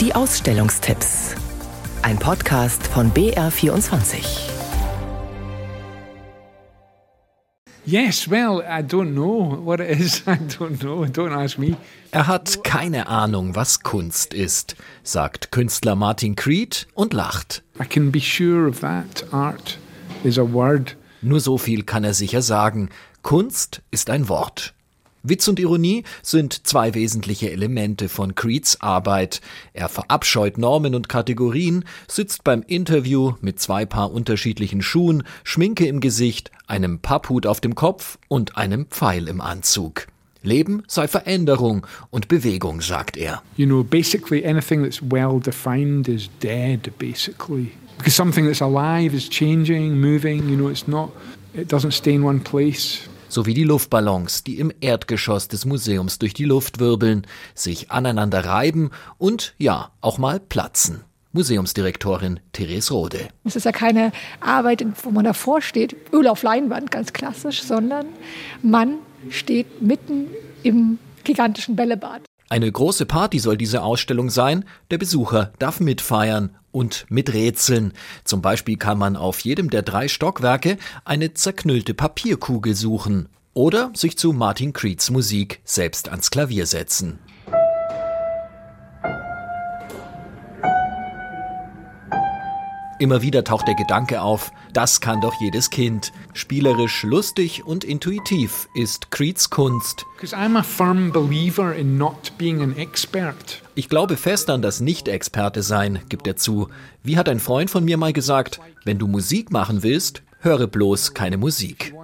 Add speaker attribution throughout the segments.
Speaker 1: Die Ausstellungstipps. Ein Podcast von BR24.
Speaker 2: Yes, well, I don't know what it is. I don't know. Don't ask me.
Speaker 3: Er hat keine Ahnung, was Kunst ist, sagt Künstler Martin Creed und lacht.
Speaker 2: I can be sure of that. Art is a word.
Speaker 3: Nur so viel kann er sicher sagen. Kunst ist ein Wort. Witz und Ironie sind zwei wesentliche Elemente von Creeds Arbeit. Er verabscheut Normen und Kategorien, sitzt beim Interview mit zwei Paar unterschiedlichen Schuhen, Schminke im Gesicht, einem Papphut auf dem Kopf und einem Pfeil im Anzug. Leben sei Veränderung und Bewegung, sagt er.
Speaker 2: You know, basically anything that's well defined is dead, basically. Because something that's alive is changing, moving, you know, it's not, it doesn't stay in one place
Speaker 3: sowie die Luftballons, die im Erdgeschoss des Museums durch die Luft wirbeln, sich aneinander reiben und ja, auch mal platzen. Museumsdirektorin Therese Rode.
Speaker 4: Es ist ja keine Arbeit, wo man davor steht, Öl auf Leinwand, ganz klassisch, sondern man steht mitten im gigantischen Bällebad.
Speaker 3: Eine große Party soll diese Ausstellung sein. Der Besucher darf mitfeiern und miträtseln. Zum Beispiel kann man auf jedem der drei Stockwerke eine zerknüllte Papierkugel suchen oder sich zu Martin Creeds Musik selbst ans Klavier setzen. Immer wieder taucht der Gedanke auf, das kann doch jedes Kind. Spielerisch, lustig und intuitiv ist Creeds Kunst. Ich glaube fest an das Nicht-Experte sein, gibt er zu. Wie hat ein Freund von mir mal gesagt, wenn du Musik machen willst, höre bloß keine Musik.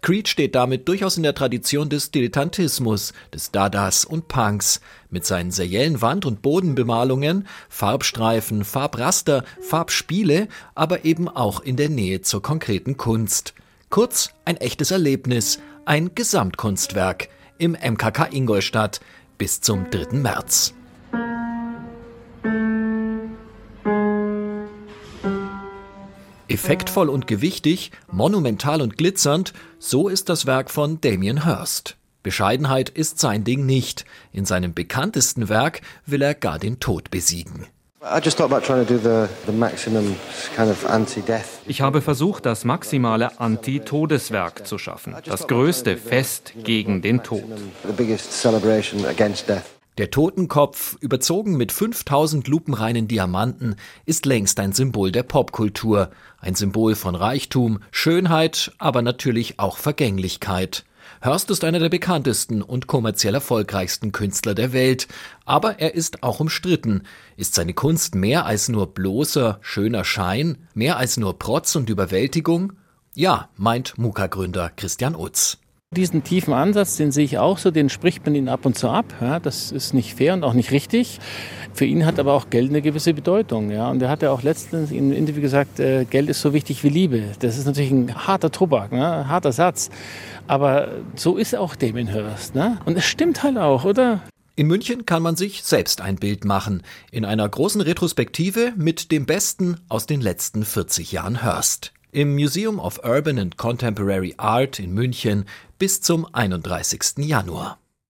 Speaker 3: Creed steht damit durchaus in der Tradition des Dilettantismus, des Dadas und Punks, mit seinen seriellen Wand- und Bodenbemalungen, Farbstreifen, Farbraster, Farbspiele, aber eben auch in der Nähe zur konkreten Kunst. Kurz ein echtes Erlebnis, ein Gesamtkunstwerk im MKK Ingolstadt bis zum 3. März. Effektvoll und gewichtig, monumental und glitzernd, so ist das Werk von Damien Hirst. Bescheidenheit ist sein Ding nicht. In seinem bekanntesten Werk will er gar den Tod besiegen.
Speaker 5: Ich habe versucht, das maximale Anti-Todeswerk zu schaffen, das größte Fest gegen den Tod.
Speaker 3: Der Totenkopf, überzogen mit 5000 lupenreinen Diamanten, ist längst ein Symbol der Popkultur, ein Symbol von Reichtum, Schönheit, aber natürlich auch Vergänglichkeit. Hörst ist einer der bekanntesten und kommerziell erfolgreichsten Künstler der Welt, aber er ist auch umstritten. Ist seine Kunst mehr als nur bloßer, schöner Schein, mehr als nur Protz und Überwältigung? Ja, meint Muka-Gründer Christian Utz.
Speaker 6: Diesen tiefen Ansatz, den sehe ich auch so, den spricht man ihn ab und zu ab. Ja, das ist nicht fair und auch nicht richtig. Für ihn hat aber auch Geld eine gewisse Bedeutung. Ja, und er hat ja auch letztens in einem Interview gesagt, äh, Geld ist so wichtig wie Liebe. Das ist natürlich ein harter Tobak, ne? ein harter Satz. Aber so ist auch Damien Hirst. Ne? Und es stimmt halt auch, oder?
Speaker 3: In München kann man sich selbst ein Bild machen, in einer großen Retrospektive mit dem Besten aus den letzten 40 Jahren Hörst im Museum of Urban and Contemporary Art in München bis zum 31. Januar.